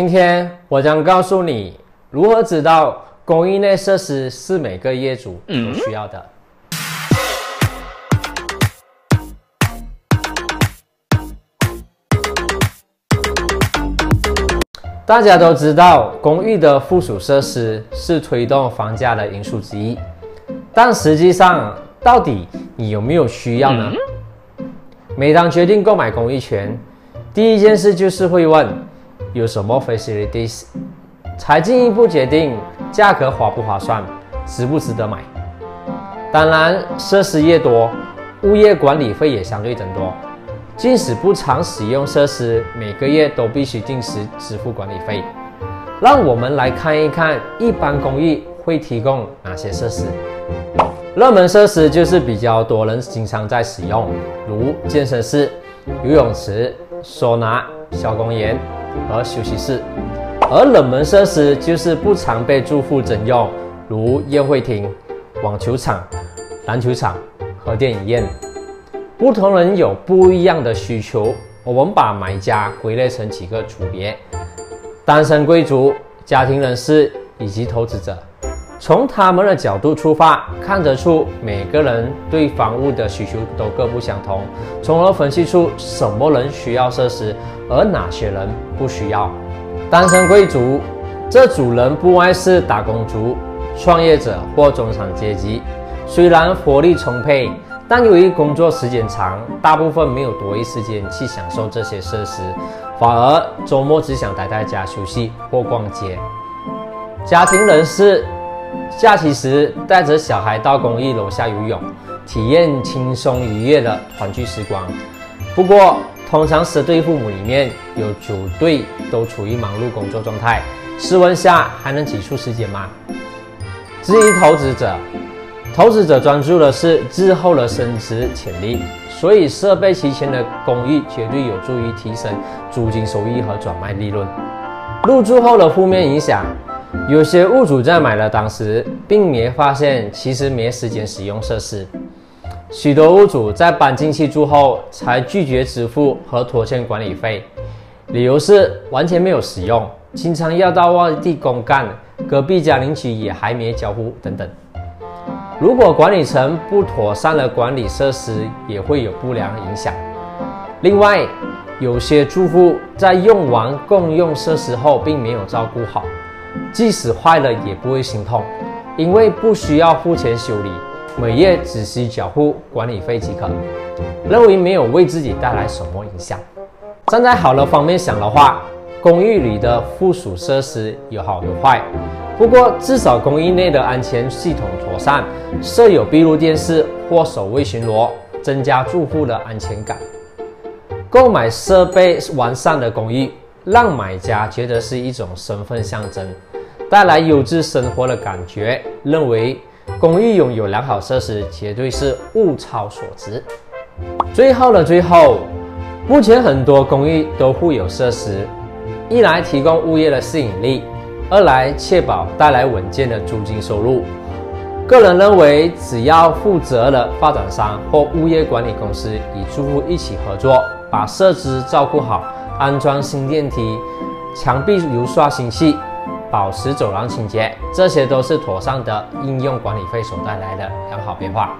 今天我将告诉你如何知道公寓内设施是每个业主都需要的。大家都知道，公寓的附属设施是推动房价的因素之一，但实际上，到底你有没有需要呢？每当决定购买公寓权，第一件事就是会问有什么 facilities，才进一步决定价格划不划算，值不值得买。当然，设施越多，物业管理费也相对增多。即使不常使用设施，每个月都必须定时支付管理费。让我们来看一看，一般公寓会提供哪些设施。热门设施就是比较多人经常在使用，如健身室、游泳池、收纳、小公园和休息室；而冷门设施就是不常被住户征用，如宴会厅、网球场、篮球场和电影院。不同人有不一样的需求，我们把买家归类成几个组别：单身贵族、家庭人士以及投资者。从他们的角度出发，看得出每个人对房屋的需求都各不相同，从而分析出什么人需要设施，而哪些人不需要。单身贵族这组人不外是打工族、创业者或中产阶级，虽然活力充沛。但由于工作时间长，大部分没有多余时间去享受这些设施，反而周末只想待在家休息或逛街。家庭人士假期时带着小孩到公寓楼下游泳，体验轻松愉悦的团聚时光。不过，通常十对父母里面有九对都处于忙碌工作状态，试问下还能挤出时间吗？至于投资者。投资者专注的是日后的升值潜力，所以设备齐全的公寓绝对有助于提升租金收益和转卖利润。入住后的负面影响，有些屋主在买了当时，并没发现其实没时间使用设施。许多屋主在搬进去住后才拒绝支付和拖欠管理费，理由是完全没有使用，经常要到外地公干，隔壁家邻居也还没交付等等。如果管理层不妥善的管理设施，也会有不良影响。另外，有些住户在用完共用设施后，并没有照顾好，即使坏了也不会心痛，因为不需要付钱修理，每月只需缴付管理费即可，认为没有为自己带来什么影响。站在好的方面想的话，公寓里的附属设施有好有坏。不过，至少公寓内的安全系统妥善，设有闭路电视或守卫巡逻，增加住户的安全感。购买设备完善的公寓，让买家觉得是一种身份象征，带来优质生活的感觉。认为公寓拥有良好设施，绝对是物超所值。最后的最后，目前很多公寓都附有设施，一来提供物业的吸引力。二来确保带来稳健的租金收入。个人认为，只要负责的发展商或物业管理公司与住户一起合作，把设施照顾好，安装新电梯、墙壁油刷新漆、保持走廊清洁，这些都是妥善的应用管理费所带来的良好变化，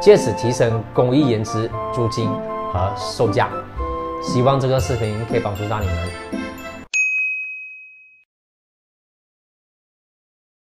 借此提升公寓颜值、租金和售价。希望这个视频可以帮助到你们。